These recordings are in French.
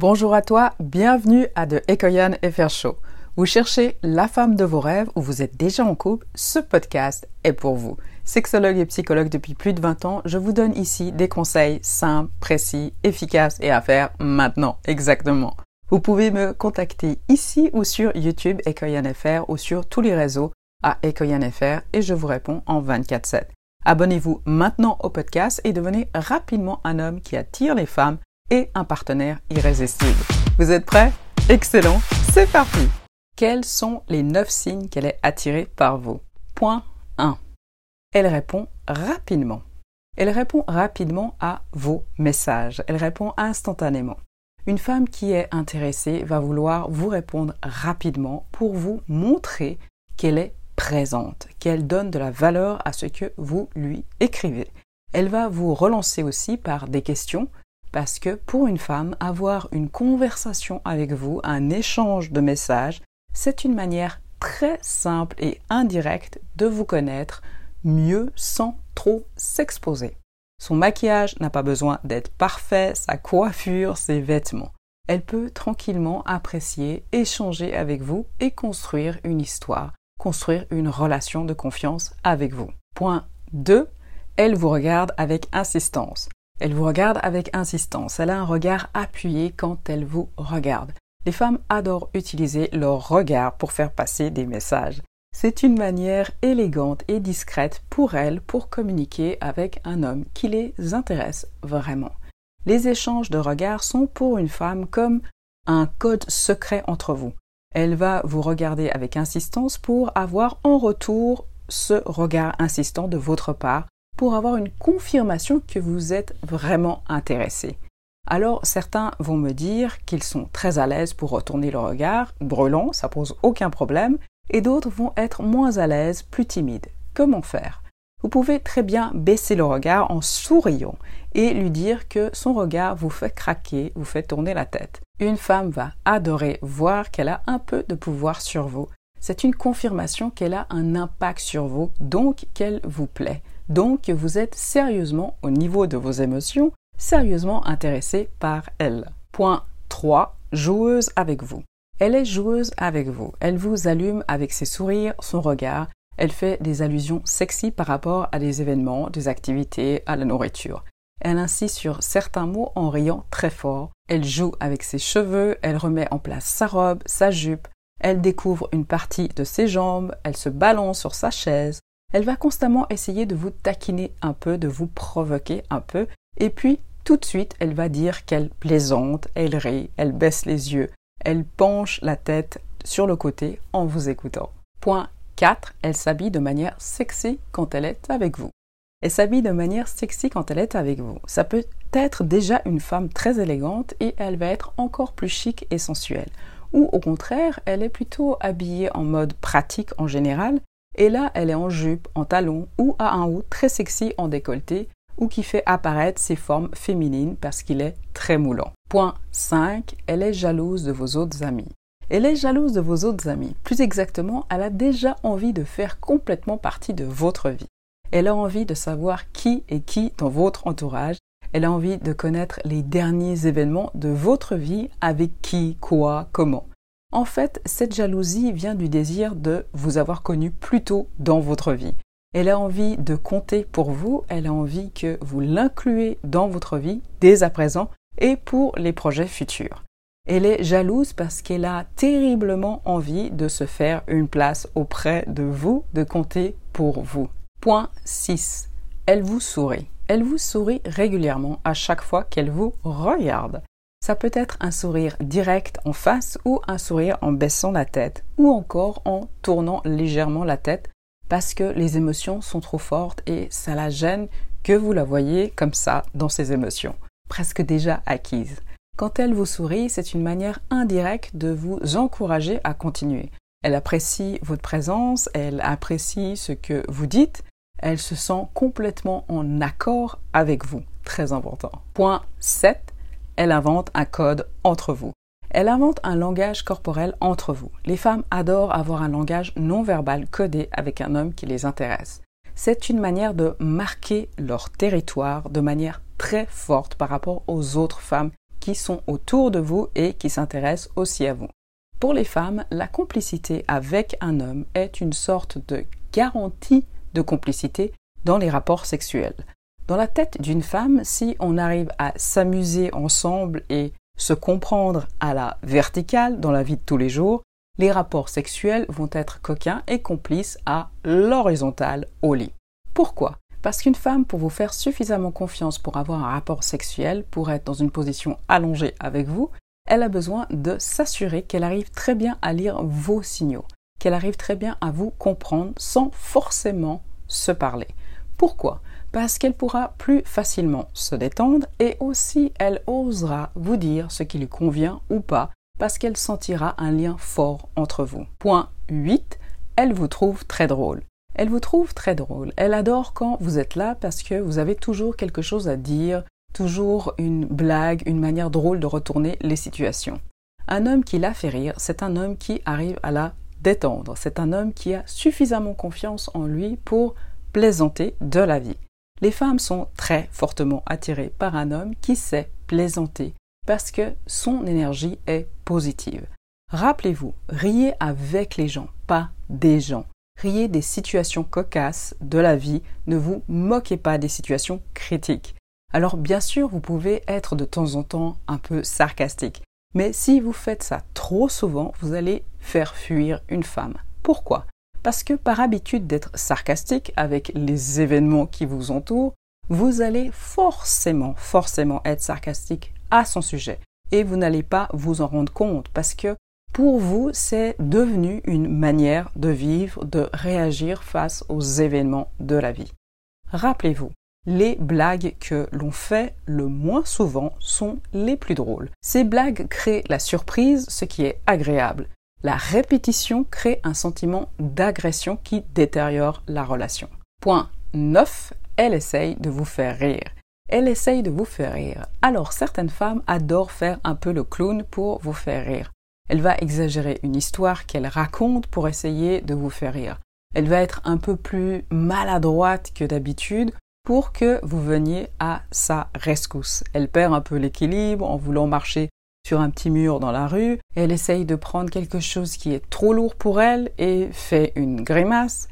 Bonjour à toi, bienvenue à The Ekoyan FR Show. Vous cherchez la femme de vos rêves ou vous êtes déjà en couple, ce podcast est pour vous. Sexologue et psychologue depuis plus de 20 ans, je vous donne ici des conseils simples, précis, efficaces et à faire maintenant, exactement. Vous pouvez me contacter ici ou sur YouTube FR ou sur tous les réseaux à FR et je vous réponds en 24-7. Abonnez-vous maintenant au podcast et devenez rapidement un homme qui attire les femmes et un partenaire irrésistible. Vous êtes prêts? Excellent, c'est parti Quels sont les 9 signes qu'elle est attirée par vous? Point 1. Elle répond rapidement. Elle répond rapidement à vos messages. Elle répond instantanément. Une femme qui est intéressée va vouloir vous répondre rapidement pour vous montrer qu'elle est présente, qu'elle donne de la valeur à ce que vous lui écrivez. Elle va vous relancer aussi par des questions parce que pour une femme, avoir une conversation avec vous, un échange de messages, c'est une manière très simple et indirecte de vous connaître mieux sans trop s'exposer. Son maquillage n'a pas besoin d'être parfait, sa coiffure, ses vêtements. Elle peut tranquillement apprécier, échanger avec vous et construire une histoire, construire une relation de confiance avec vous. Point 2. Elle vous regarde avec insistance. Elle vous regarde avec insistance. Elle a un regard appuyé quand elle vous regarde. Les femmes adorent utiliser leur regard pour faire passer des messages. C'est une manière élégante et discrète pour elles pour communiquer avec un homme qui les intéresse vraiment. Les échanges de regards sont pour une femme comme un code secret entre vous. Elle va vous regarder avec insistance pour avoir en retour ce regard insistant de votre part, pour avoir une confirmation que vous êtes vraiment intéressé. Alors certains vont me dire qu'ils sont très à l'aise pour retourner le regard, brûlant, ça pose aucun problème, et d'autres vont être moins à l'aise, plus timides. Comment faire? Vous pouvez très bien baisser le regard en souriant et lui dire que son regard vous fait craquer, vous fait tourner la tête. Une femme va adorer voir qu'elle a un peu de pouvoir sur vous. C'est une confirmation qu'elle a un impact sur vous, donc qu'elle vous plaît. Donc vous êtes sérieusement, au niveau de vos émotions, sérieusement intéressé par elle. Point 3. Joueuse avec vous. Elle est joueuse avec vous. Elle vous allume avec ses sourires, son regard. Elle fait des allusions sexy par rapport à des événements, des activités, à la nourriture. Elle insiste sur certains mots en riant très fort. Elle joue avec ses cheveux, elle remet en place sa robe, sa jupe. Elle découvre une partie de ses jambes, elle se balance sur sa chaise. Elle va constamment essayer de vous taquiner un peu, de vous provoquer un peu. Et puis, tout de suite, elle va dire qu'elle plaisante, elle rit, elle baisse les yeux, elle penche la tête sur le côté en vous écoutant. Point 4. Elle s'habille de manière sexy quand elle est avec vous. Elle s'habille de manière sexy quand elle est avec vous. Ça peut être déjà une femme très élégante et elle va être encore plus chic et sensuelle. Ou au contraire, elle est plutôt habillée en mode pratique en général et là elle est en jupe, en talons ou à un haut très sexy en décolleté ou qui fait apparaître ses formes féminines parce qu'il est très moulant. Point 5. Elle est jalouse de vos autres amis. Elle est jalouse de vos autres amis. Plus exactement, elle a déjà envie de faire complètement partie de votre vie. Elle a envie de savoir qui est qui dans votre entourage. Elle a envie de connaître les derniers événements de votre vie, avec qui, quoi, comment. En fait, cette jalousie vient du désir de vous avoir connu plus tôt dans votre vie. Elle a envie de compter pour vous, elle a envie que vous l'incluez dans votre vie dès à présent et pour les projets futurs. Elle est jalouse parce qu'elle a terriblement envie de se faire une place auprès de vous, de compter pour vous. Point 6. Elle vous sourit. Elle vous sourit régulièrement à chaque fois qu'elle vous regarde. Ça peut être un sourire direct en face ou un sourire en baissant la tête ou encore en tournant légèrement la tête parce que les émotions sont trop fortes et ça la gêne que vous la voyez comme ça dans ses émotions presque déjà acquise. Quand elle vous sourit, c'est une manière indirecte de vous encourager à continuer. Elle apprécie votre présence, elle apprécie ce que vous dites, elle se sent complètement en accord avec vous. Très important. Point 7. Elle invente un code entre vous. Elle invente un langage corporel entre vous. Les femmes adorent avoir un langage non verbal codé avec un homme qui les intéresse. C'est une manière de marquer leur territoire de manière très forte par rapport aux autres femmes qui sont autour de vous et qui s'intéressent aussi à vous. Pour les femmes, la complicité avec un homme est une sorte de garantie de complicité dans les rapports sexuels. Dans la tête d'une femme, si on arrive à s'amuser ensemble et se comprendre à la verticale dans la vie de tous les jours, les rapports sexuels vont être coquins et complices à l'horizontale au lit. Pourquoi? Parce qu'une femme, pour vous faire suffisamment confiance pour avoir un rapport sexuel, pour être dans une position allongée avec vous, elle a besoin de s'assurer qu'elle arrive très bien à lire vos signaux, qu'elle arrive très bien à vous comprendre sans forcément se parler. Pourquoi? Parce qu'elle pourra plus facilement se détendre et aussi elle osera vous dire ce qui lui convient ou pas parce qu'elle sentira un lien fort entre vous. Point 8. Elle vous trouve très drôle. Elle vous trouve très drôle. Elle adore quand vous êtes là parce que vous avez toujours quelque chose à dire, toujours une blague, une manière drôle de retourner les situations. Un homme qui la fait rire, c'est un homme qui arrive à la détendre. C'est un homme qui a suffisamment confiance en lui pour plaisanter de la vie. Les femmes sont très fortement attirées par un homme qui sait plaisanter parce que son énergie est positive. Rappelez-vous, riez avec les gens, pas des gens. Riez des situations cocasses de la vie, ne vous moquez pas des situations critiques. Alors bien sûr, vous pouvez être de temps en temps un peu sarcastique, mais si vous faites ça trop souvent, vous allez faire fuir une femme. Pourquoi? Parce que par habitude d'être sarcastique avec les événements qui vous entourent, vous allez forcément, forcément être sarcastique à son sujet. Et vous n'allez pas vous en rendre compte parce que pour vous, c'est devenu une manière de vivre, de réagir face aux événements de la vie. Rappelez-vous, les blagues que l'on fait le moins souvent sont les plus drôles. Ces blagues créent la surprise, ce qui est agréable. La répétition crée un sentiment d'agression qui détériore la relation. Point 9. Elle essaye de vous faire rire. Elle essaye de vous faire rire. Alors certaines femmes adorent faire un peu le clown pour vous faire rire. Elle va exagérer une histoire qu'elle raconte pour essayer de vous faire rire. Elle va être un peu plus maladroite que d'habitude pour que vous veniez à sa rescousse. Elle perd un peu l'équilibre en voulant marcher sur un petit mur dans la rue, elle essaye de prendre quelque chose qui est trop lourd pour elle et fait une grimace.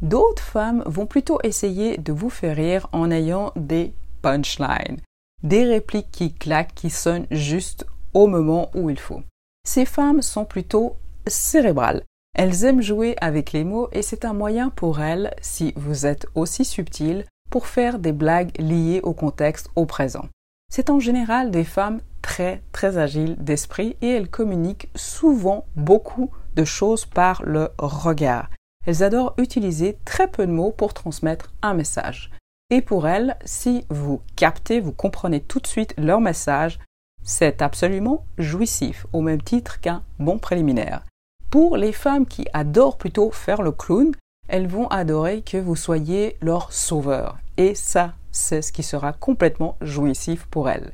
D'autres femmes vont plutôt essayer de vous faire rire en ayant des punchlines, des répliques qui claquent, qui sonnent juste au moment où il faut. Ces femmes sont plutôt cérébrales. Elles aiment jouer avec les mots et c'est un moyen pour elles, si vous êtes aussi subtil, pour faire des blagues liées au contexte au présent. C'est en général des femmes très très agiles d'esprit et elles communiquent souvent beaucoup de choses par le regard. Elles adorent utiliser très peu de mots pour transmettre un message. Et pour elles, si vous captez, vous comprenez tout de suite leur message, c'est absolument jouissif, au même titre qu'un bon préliminaire. Pour les femmes qui adorent plutôt faire le clown, elles vont adorer que vous soyez leur sauveur. Et ça, c'est ce qui sera complètement jouissif pour elles.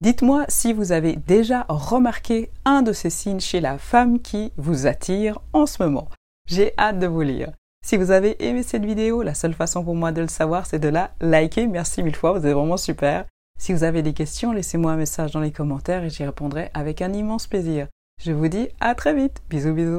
Dites-moi si vous avez déjà remarqué un de ces signes chez la femme qui vous attire en ce moment. J'ai hâte de vous lire. Si vous avez aimé cette vidéo, la seule façon pour moi de le savoir, c'est de la liker. Merci mille fois, vous êtes vraiment super. Si vous avez des questions, laissez-moi un message dans les commentaires et j'y répondrai avec un immense plaisir. Je vous dis à très vite. Bisous bisous.